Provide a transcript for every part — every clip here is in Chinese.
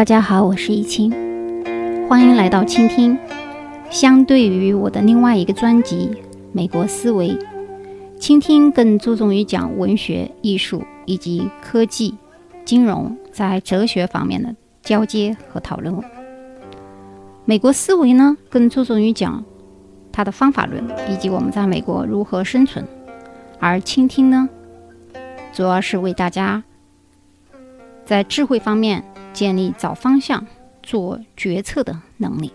大家好，我是易清，欢迎来到倾听。相对于我的另外一个专辑《美国思维》，倾听更注重于讲文学、艺术以及科技、金融在哲学方面的交接和讨论。美国思维呢，更注重于讲它的方法论以及我们在美国如何生存，而倾听呢，主要是为大家在智慧方面。建立找方向、做决策的能力。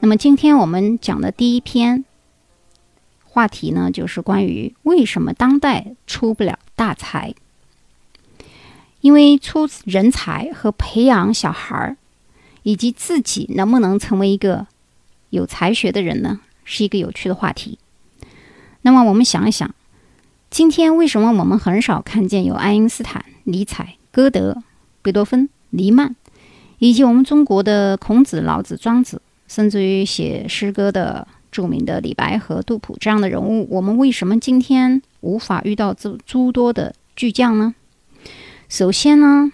那么，今天我们讲的第一篇话题呢，就是关于为什么当代出不了大才。因为出人才和培养小孩儿，以及自己能不能成为一个有才学的人呢，是一个有趣的话题。那么，我们想一想，今天为什么我们很少看见有爱因斯坦、尼采、歌德、贝多芬？黎曼，以及我们中国的孔子、老子、庄子，甚至于写诗歌的著名的李白和杜甫这样的人物，我们为什么今天无法遇到这诸多的巨匠呢？首先呢，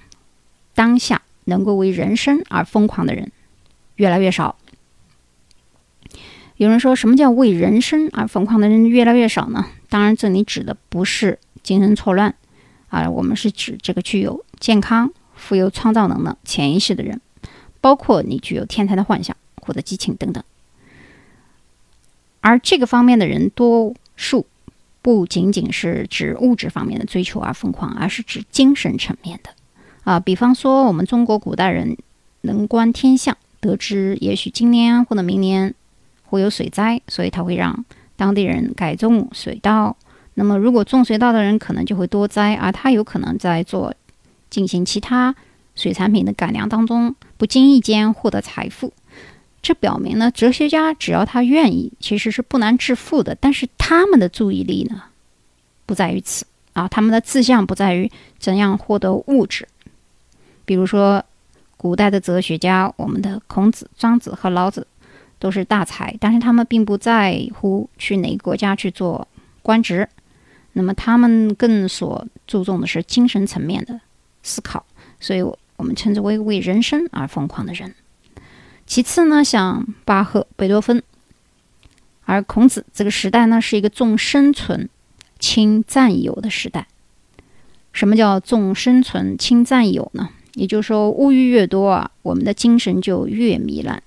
当下能够为人生而疯狂的人越来越少。有人说什么叫为人生而疯狂的人越来越少呢？当然，这里指的不是精神错乱啊，我们是指这个具有健康。富有创造能的潜意识的人，包括你具有天才的幻想或者激情等等。而这个方面的人，多数不仅仅是指物质方面的追求而疯狂，而是指精神层面的。啊，比方说我们中国古代人能观天象，得知也许今年或者明年会有水灾，所以他会让当地人改种水稻。那么如果种水稻的人可能就会多灾，而他有可能在做。进行其他水产品的改良当中，不经意间获得财富，这表明呢，哲学家只要他愿意，其实是不难致富的。但是他们的注意力呢，不在于此啊，他们的志向不在于怎样获得物质。比如说，古代的哲学家，我们的孔子、庄子和老子都是大才，但是他们并不在乎去哪个国家去做官职，那么他们更所注重的是精神层面的。思考，所以我我们称之为为人生而疯狂的人。其次呢，像巴赫、贝多芬，而孔子这个时代呢，是一个重生存轻占有的时代。什么叫重生存轻占有呢？也就是说，物欲越多啊，我们的精神就越糜烂，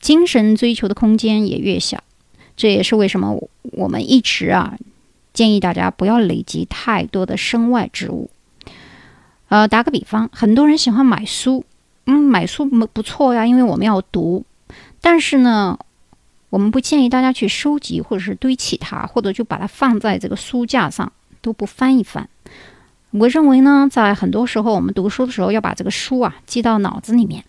精神追求的空间也越小。这也是为什么我们一直啊建议大家不要累积太多的身外之物。呃，打个比方，很多人喜欢买书，嗯，买书不不错呀，因为我们要读。但是呢，我们不建议大家去收集或者是堆砌它，或者就把它放在这个书架上都不翻一翻。我认为呢，在很多时候我们读书的时候，要把这个书啊记到脑子里面，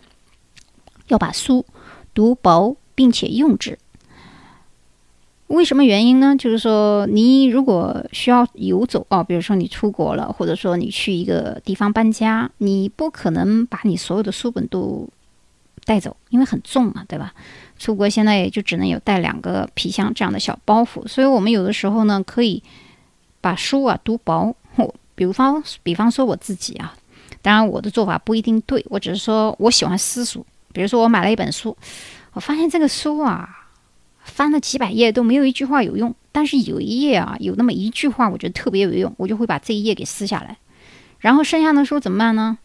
要把书读薄并且用之。为什么原因呢？就是说，你如果需要游走啊，比如说你出国了，或者说你去一个地方搬家，你不可能把你所有的书本都带走，因为很重嘛，对吧？出国现在也就只能有带两个皮箱这样的小包袱，所以我们有的时候呢，可以把书啊读薄。比如方，比方说我自己啊，当然我的做法不一定对，我只是说我喜欢私塾。比如说我买了一本书，我发现这个书啊。翻了几百页都没有一句话有用，但是有一页啊，有那么一句话，我觉得特别有用，我就会把这一页给撕下来，然后剩下的书怎么办呢？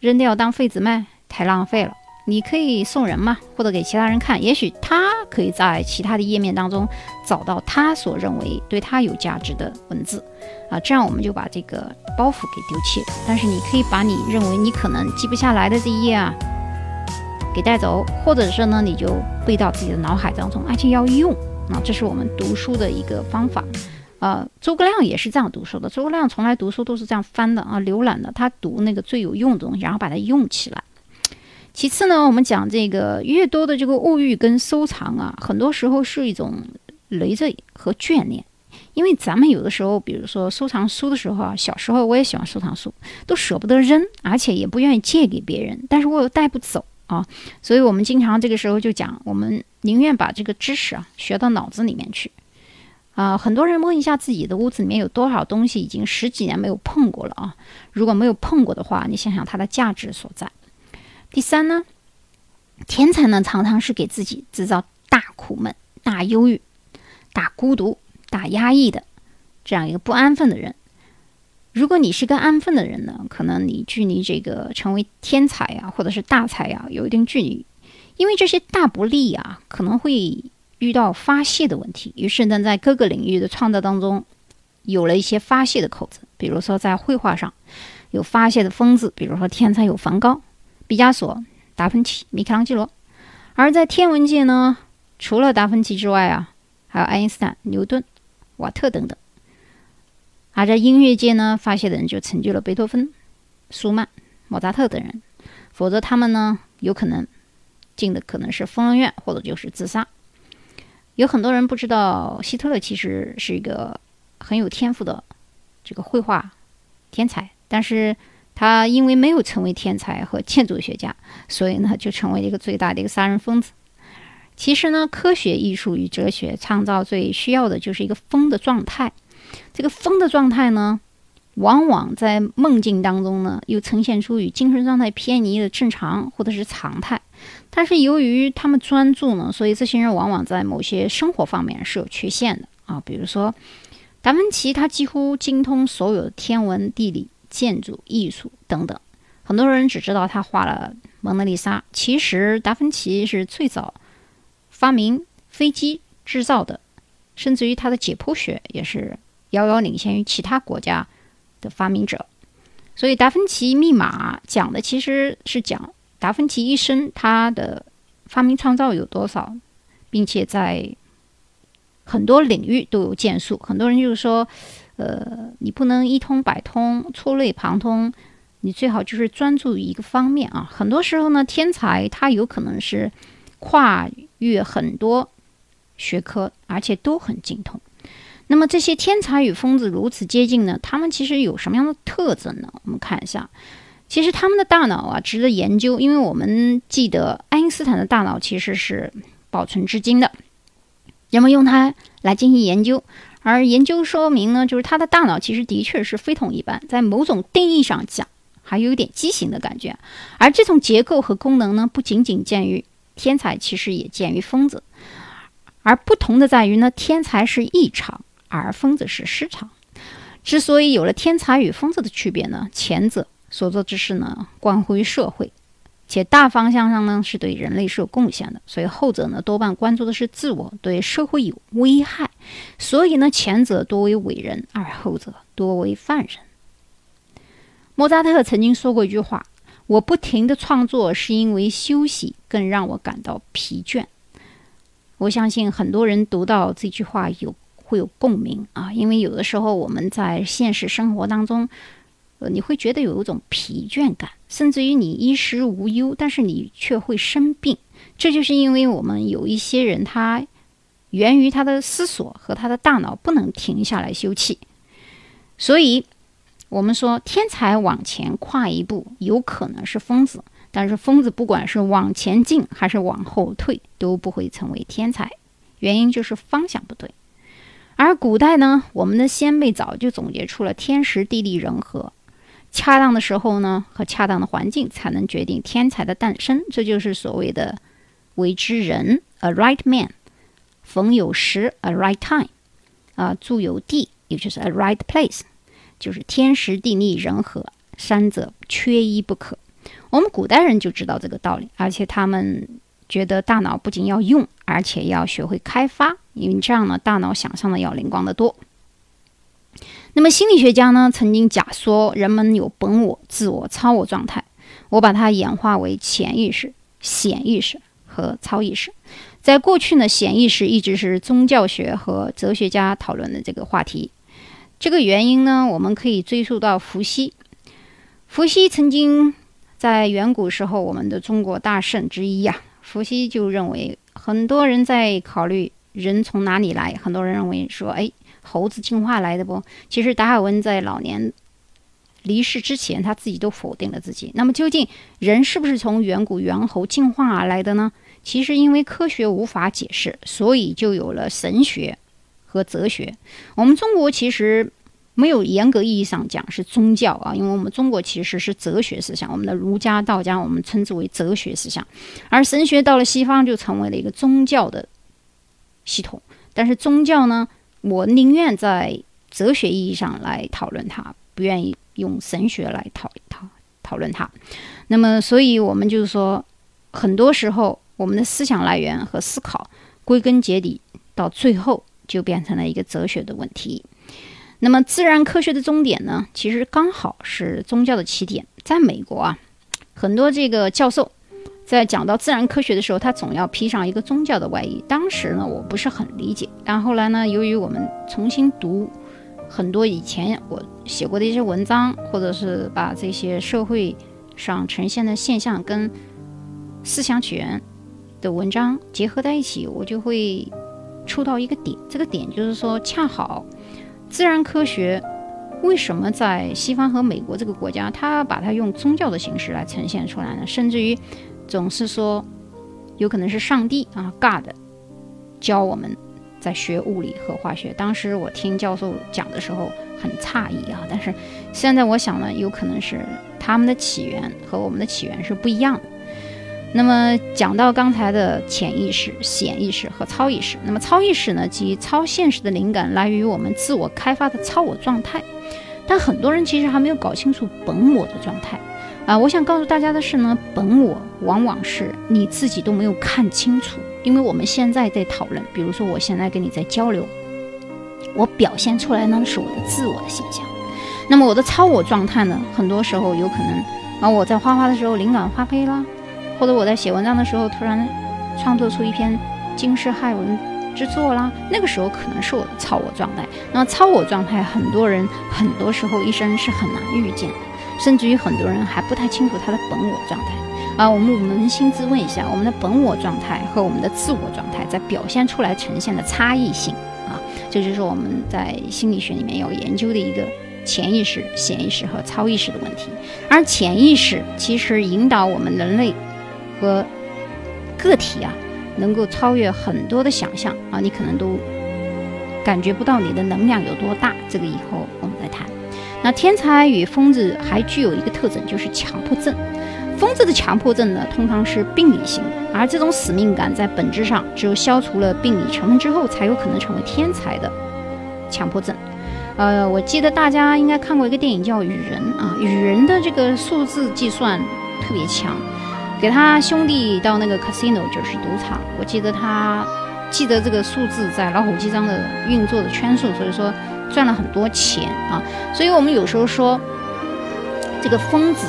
扔掉当废纸卖，太浪费了。你可以送人嘛，或者给其他人看，也许他可以在其他的页面当中找到他所认为对他有价值的文字啊，这样我们就把这个包袱给丢弃了。但是你可以把你认为你可能记不下来的这一页啊。给带走，或者是呢，你就背到自己的脑海当中，而且要用啊，这是我们读书的一个方法。呃，诸葛亮也是这样读书的。诸葛亮从来读书都是这样翻的啊，浏览的，他读那个最有用的东西，然后把它用起来。其次呢，我们讲这个越多的这个物欲跟收藏啊，很多时候是一种累赘和眷恋，因为咱们有的时候，比如说收藏书的时候啊，小时候我也喜欢收藏书，都舍不得扔，而且也不愿意借给别人，但是我又带不走。啊，所以我们经常这个时候就讲，我们宁愿把这个知识啊学到脑子里面去。啊，很多人问一下自己的屋子里面有多少东西已经十几年没有碰过了啊？如果没有碰过的话，你想想它的价值所在。第三呢，天才呢常常是给自己制造大苦闷、大忧郁、大孤独、大压抑的这样一个不安分的人。如果你是个安分的人呢，可能你距离这个成为天才啊，或者是大才啊，有一定距离，因为这些大不利啊，可能会遇到发泄的问题。于是呢，在各个领域的创造当中，有了一些发泄的口子，比如说在绘画上。有发泄的疯子，比如说天才有梵高、毕加索、达芬奇、米开朗基罗；而在天文界呢，除了达芬奇之外啊，还有爱因斯坦、牛顿、瓦特等等；而在音乐界呢，发泄的人就成就了贝多芬、舒曼、莫扎特等人。否则他们呢，有可能进的可能是疯人院，或者就是自杀。有很多人不知道，希特勒其实是一个很有天赋的这个绘画天才。但是他因为没有成为天才和建筑学家，所以呢就成为了一个最大的一个杀人疯子。其实呢，科学、艺术与哲学创造最需要的就是一个疯的状态。这个疯的状态呢，往往在梦境当中呢，又呈现出与精神状态偏离的正常或者是常态。但是由于他们专注呢，所以这些人往往在某些生活方面是有缺陷的啊。比如说达芬奇，他几乎精通所有的天文、地理。建筑艺术等等，很多人只知道他画了蒙娜丽莎。其实达芬奇是最早发明飞机制造的，甚至于他的解剖学也是遥遥领先于其他国家的发明者。所以达芬奇密码讲的其实是讲达芬奇一生他的发明创造有多少，并且在很多领域都有建树。很多人就是说。呃，你不能一通百通，触类旁通，你最好就是专注于一个方面啊。很多时候呢，天才他有可能是跨越很多学科，而且都很精通。那么这些天才与疯子如此接近呢？他们其实有什么样的特征呢？我们看一下，其实他们的大脑啊值得研究，因为我们记得爱因斯坦的大脑其实是保存至今的，人们用它来进行研究。而研究说明呢，就是他的大脑其实的确是非同一般，在某种定义上讲，还有一点畸形的感觉。而这种结构和功能呢，不仅仅见于天才，其实也见于疯子。而不同的在于呢，天才是异常，而疯子是失常。之所以有了天才与疯子的区别呢，前者所做之事呢，关乎于社会。且大方向上呢，是对人类是有贡献的，所以后者呢多半关注的是自我，对社会有危害。所以呢，前者多为伟人，而后者多为犯人。莫扎特曾经说过一句话：“我不停的创作，是因为休息更让我感到疲倦。”我相信很多人读到这句话有会有共鸣啊，因为有的时候我们在现实生活当中。呃，你会觉得有一种疲倦感，甚至于你衣食无忧，但是你却会生病。这就是因为我们有一些人，他源于他的思索和他的大脑不能停下来休憩。所以，我们说天才往前跨一步，有可能是疯子；但是疯子不管是往前进还是往后退，都不会成为天才。原因就是方向不对。而古代呢，我们的先辈早就总结出了天时地利人和。恰当的时候呢，和恰当的环境，才能决定天才的诞生。这就是所谓的“为之人 ”，a right man；逢有时，a right time；啊，住有地，也就是 a right place，就是天时地利人和三者缺一不可。我们古代人就知道这个道理，而且他们觉得大脑不仅要用，而且要学会开发，因为这样呢，大脑想象的要灵光得多。那么心理学家呢，曾经假说人们有本我、自我、超我状态，我把它演化为潜意识、显意识和超意识。在过去呢，显意识一直是宗教学和哲学家讨论的这个话题。这个原因呢，我们可以追溯到伏羲。伏羲曾经在远古时候，我们的中国大圣之一呀，伏羲就认为，很多人在考虑人从哪里来，很多人认为说，哎。猴子进化来的不？其实达尔文在老年离世之前，他自己都否定了自己。那么，究竟人是不是从远古猿猴进化而来的呢？其实，因为科学无法解释，所以就有了神学和哲学。我们中国其实没有严格意义上讲是宗教啊，因为我们中国其实是哲学思想，我们的儒家、道家我们称之为哲学思想，而神学到了西方就成为了一个宗教的系统。但是宗教呢，我宁愿在哲学意义上来讨论它，不愿意用神学来讨讨讨论它。那么，所以我们就是说，很多时候我们的思想来源和思考，归根结底到最后就变成了一个哲学的问题。那么，自然科学的终点呢，其实刚好是宗教的起点。在美国啊，很多这个教授。在讲到自然科学的时候，他总要披上一个宗教的外衣。当时呢，我不是很理解。但后来呢，由于我们重新读很多以前我写过的一些文章，或者是把这些社会上呈现的现象跟思想起源的文章结合在一起，我就会触到一个点。这个点就是说，恰好自然科学为什么在西方和美国这个国家，它把它用宗教的形式来呈现出来呢？甚至于。总是说，有可能是上帝啊，God，教我们在学物理和化学。当时我听教授讲的时候很诧异啊，但是现在我想呢，有可能是他们的起源和我们的起源是不一样的。那么讲到刚才的潜意识、显意识和超意识，那么超意识呢，及超现实的灵感来源于我们自我开发的超我状态，但很多人其实还没有搞清楚本我的状态。啊，我想告诉大家的是呢，本我往往是你自己都没有看清楚，因为我们现在在讨论，比如说我现在跟你在交流，我表现出来呢是我的自我的形象，那么我的超我状态呢，很多时候有可能啊，我在画画的时候灵感发挥啦，或者我在写文章的时候突然创作出一篇惊世骇闻之作啦，那个时候可能是我的超我状态。那超我状态，很多人很多时候一生是很难遇见的。甚至于很多人还不太清楚他的本我状态啊，我们扪心自问一下，我们的本我状态和我们的自我状态在表现出来呈现的差异性啊，这就是我们在心理学里面要研究的一个潜意识、显意识和超意识的问题。而潜意识其实引导我们人类和个体啊，能够超越很多的想象啊，你可能都感觉不到你的能量有多大。这个以后我们再谈。那天才与疯子还具有一个特征，就是强迫症。疯子的强迫症呢，通常是病理性的，而这种使命感在本质上，只有消除了病理成分之后，才有可能成为天才的强迫症。呃，我记得大家应该看过一个电影叫《雨人》啊，《雨人》的这个数字计算特别强，给他兄弟到那个 casino 就是赌场，我记得他记得这个数字在老虎机上的运作的圈数，所以说。赚了很多钱啊，所以我们有时候说，这个疯子，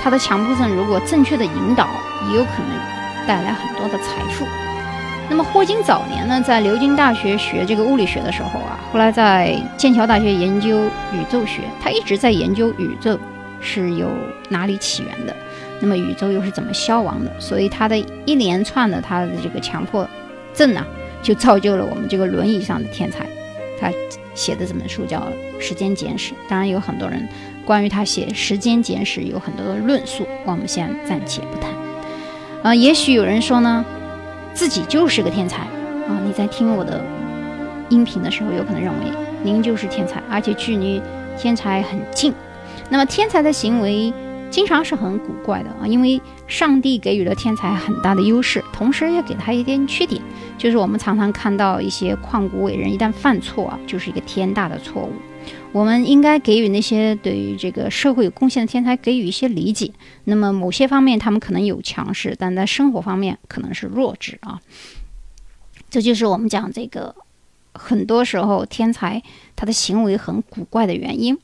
他的强迫症如果正确的引导，也有可能带来很多的财富。那么霍金早年呢，在牛津大学学这个物理学的时候啊，后来在剑桥大学研究宇宙学，他一直在研究宇宙是由哪里起源的，那么宇宙又是怎么消亡的，所以他的一连串的他的这个强迫症呢，就造就了我们这个轮椅上的天才，他。写的这本书叫《时间简史》，当然有很多人关于他写《时间简史》有很多的论述，我们先暂且不谈。啊，也许有人说呢，自己就是个天才啊！你在听我的音频的时候，有可能认为您就是天才，而且距离天才很近。那么天才的行为。经常是很古怪的啊，因为上帝给予了天才很大的优势，同时也给他一点缺点，就是我们常常看到一些旷古伟人一旦犯错啊，就是一个天大的错误。我们应该给予那些对于这个社会有贡献的天才给予一些理解。那么某些方面他们可能有强势，但在生活方面可能是弱智啊。这就是我们讲这个很多时候天才他的行为很古怪的原因。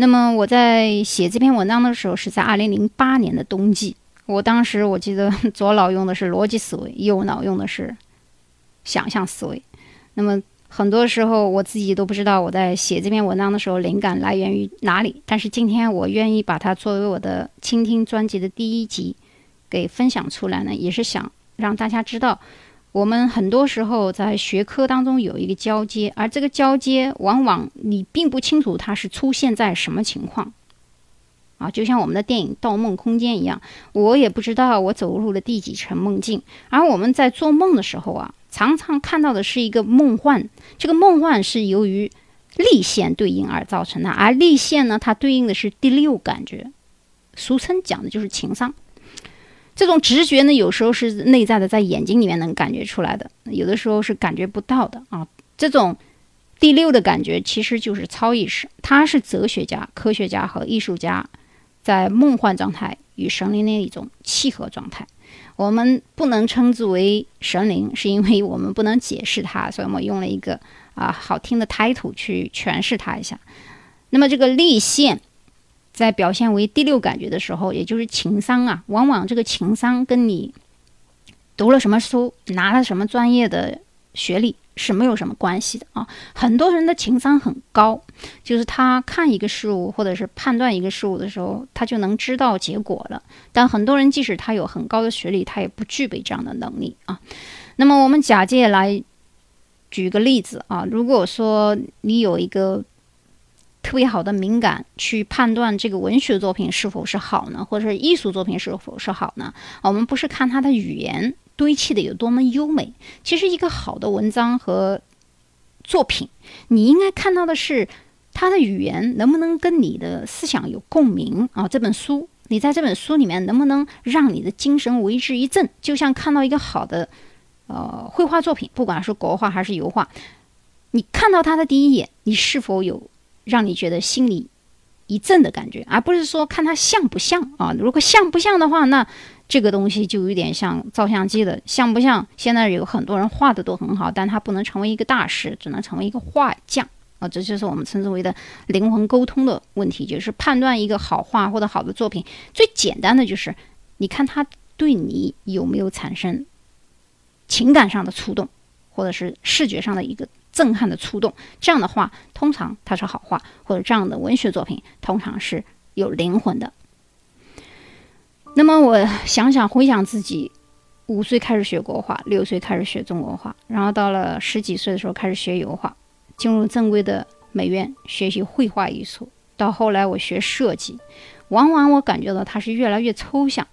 那么我在写这篇文章的时候，是在二零零八年的冬季。我当时我记得 左脑用的是逻辑思维，右脑用的是想象思维。那么很多时候我自己都不知道我在写这篇文章的时候灵感来源于哪里。但是今天我愿意把它作为我的倾听专辑的第一集给分享出来呢，也是想让大家知道。我们很多时候在学科当中有一个交接，而这个交接往往你并不清楚它是出现在什么情况，啊，就像我们的电影《盗梦空间》一样，我也不知道我走入了第几层梦境。而我们在做梦的时候啊，常常看到的是一个梦幻，这个梦幻是由于立线对应而造成的，而立线呢，它对应的是第六感觉，俗称讲的就是情商。这种直觉呢，有时候是内在的，在眼睛里面能感觉出来的，有的时候是感觉不到的啊。这种第六的感觉其实就是超意识，它是哲学家、科学家和艺术家在梦幻状态与神灵的一种契合状态。我们不能称之为神灵，是因为我们不能解释它，所以我们用了一个啊好听的 title 去诠释它一下。那么这个立线。在表现为第六感觉的时候，也就是情商啊，往往这个情商跟你读了什么书、拿了什么专业的学历是没有什么关系的啊。很多人的情商很高，就是他看一个事物或者是判断一个事物的时候，他就能知道结果了。但很多人即使他有很高的学历，他也不具备这样的能力啊。那么我们假借来举个例子啊，如果说你有一个。特别好的敏感去判断这个文学作品是否是好呢，或者是艺术作品是否是好呢？我们不是看它的语言堆砌的有多么优美，其实一个好的文章和作品，你应该看到的是它的语言能不能跟你的思想有共鸣啊？这本书，你在这本书里面能不能让你的精神为之一振？就像看到一个好的呃绘画作品，不管是国画还是油画，你看到它的第一眼，你是否有？让你觉得心里一震的感觉，而不是说看它像不像啊？如果像不像的话，那这个东西就有点像照相机的像不像？现在有很多人画的都很好，但他不能成为一个大师，只能成为一个画匠啊！这就是我们称之为的灵魂沟通的问题，就是判断一个好画或者好的作品，最简单的就是你看他对你有没有产生情感上的触动，或者是视觉上的一个。震撼的触动，这样的话，通常它是好画，或者这样的文学作品通常是有灵魂的。那么我想想回想自己，五岁开始学国画，六岁开始学中国画，然后到了十几岁的时候开始学油画，进入正规的美院学习绘画艺术，到后来我学设计，往往我感觉到它是越来越抽象。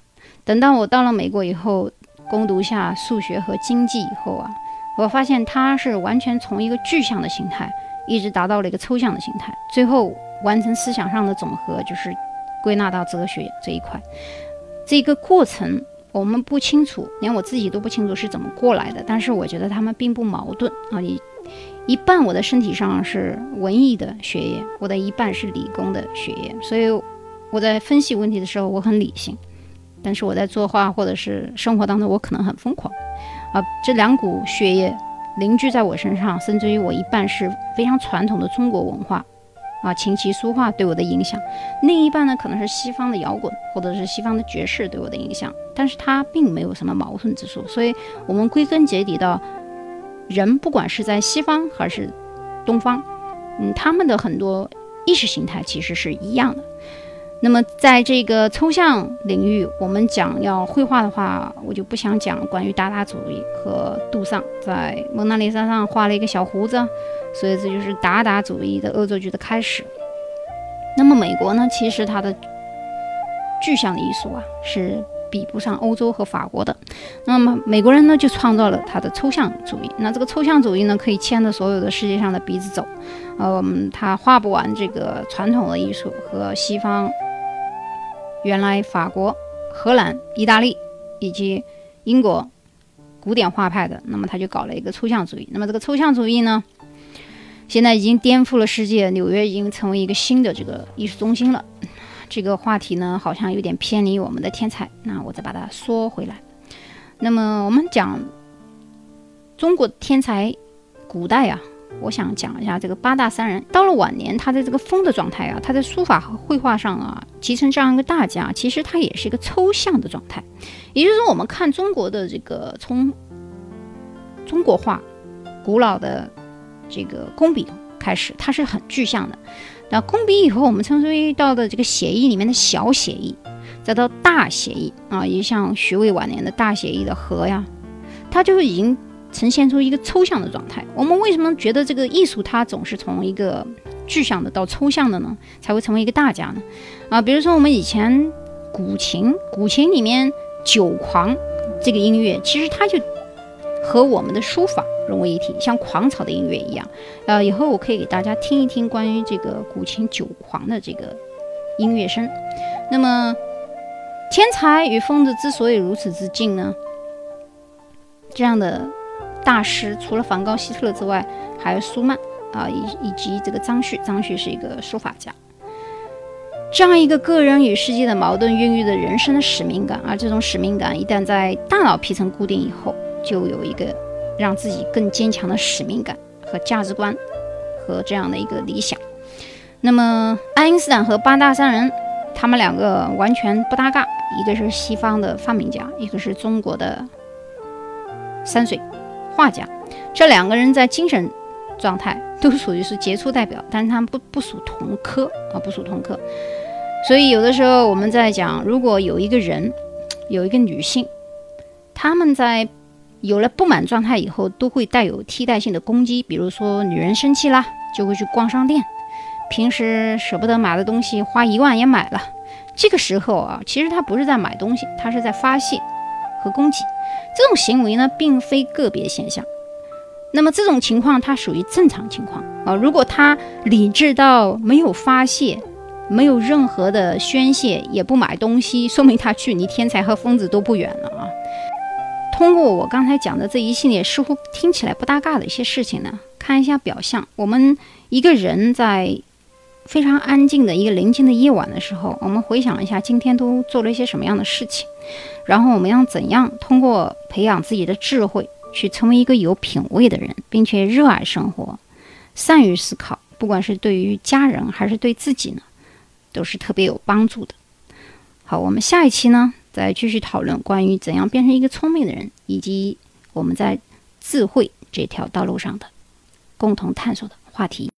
等到我到了美国以后，攻读下数学和经济以后啊。我发现他是完全从一个具象的形态，一直达到了一个抽象的形态，最后完成思想上的总和，就是归纳到哲学这一块。这个过程我们不清楚，连我自己都不清楚是怎么过来的。但是我觉得他们并不矛盾啊！一一半我的身体上是文艺的血液，我的一半是理工的血液，所以我在分析问题的时候我很理性，但是我在作画或者是生活当中我可能很疯狂。啊，这两股血液凝聚在我身上，甚至于我一半是非常传统的中国文化，啊，琴棋书画对我的影响；另一半呢，可能是西方的摇滚或者是西方的爵士对我的影响。但是它并没有什么矛盾之处，所以我们归根结底到人，不管是在西方还是东方，嗯，他们的很多意识形态其实是一样的。那么，在这个抽象领域，我们讲要绘画的话，我就不想讲关于达达主义和杜尚在蒙娜丽莎上画了一个小胡子，所以这就是达达主义的恶作剧的开始。那么，美国呢，其实它的具象的艺术啊，是比不上欧洲和法国的。那么，美国人呢，就创造了他的抽象主义。那这个抽象主义呢，可以牵着所有的世界上的鼻子走。嗯，他画不完这个传统的艺术和西方。原来法国、荷兰、意大利以及英国古典画派的，那么他就搞了一个抽象主义。那么这个抽象主义呢，现在已经颠覆了世界，纽约已经成为一个新的这个艺术中心了。这个话题呢，好像有点偏离我们的天才。那我再把它说回来。那么我们讲中国天才，古代啊。我想讲一下这个八大山人，到了晚年，他的这个疯的状态啊，他在书法和绘画上啊，集成这样一个大家，其实他也是一个抽象的状态。也就是说，我们看中国的这个从中国画古老的这个工笔开始，它是很具象的。那工笔以后，我们称之为到的这个写意里面的小写意，再到大写意啊，也像徐渭晚年的大写意的和呀，它就是已经。呈现出一个抽象的状态。我们为什么觉得这个艺术它总是从一个具象的到抽象的呢？才会成为一个大家呢？啊，比如说我们以前古琴，古琴里面《酒狂》这个音乐，其实它就和我们的书法融为一体，像狂草的音乐一样。呃，以后我可以给大家听一听关于这个古琴酒狂的这个音乐声。那么，天才与疯子之所以如此之近呢？这样的大师，除了梵高、希特勒之外，还有苏曼啊，以以及这个张旭。张旭是一个书法家。这样一个个人与世界的矛盾孕育的人生的使命感，而这种使命感一旦在大脑皮层固定以后，就有一个让自己更坚强的使命感和价值观和这样的一个理想。那么，爱因斯坦和八大山人，他们两个完全不搭嘎，一个是西方的发明家，一个是中国的山水画家。这两个人在精神状态都属于是杰出代表，但是他们不不属同科啊，不属同科。所以有的时候我们在讲，如果有一个人，有一个女性，他们在有了不满状态以后，都会带有替代性的攻击。比如说，女人生气啦，就会去逛商店，平时舍不得买的东西，花一万也买了。这个时候啊，其实他不是在买东西，他是在发泄和攻击。这种行为呢，并非个别现象。那么这种情况，它属于正常情况啊。如果他理智到没有发泄，没有任何的宣泄，也不买东西，说明他距离天才和疯子都不远了啊！通过我刚才讲的这一系列似乎听起来不搭嘎的一些事情呢，看一下表象。我们一个人在非常安静的一个宁静的夜晚的时候，我们回想一下今天都做了一些什么样的事情，然后我们要怎样通过培养自己的智慧，去成为一个有品位的人，并且热爱生活，善于思考，不管是对于家人还是对自己呢？都是特别有帮助的。好，我们下一期呢，再继续讨论关于怎样变成一个聪明的人，以及我们在智慧这条道路上的共同探索的话题。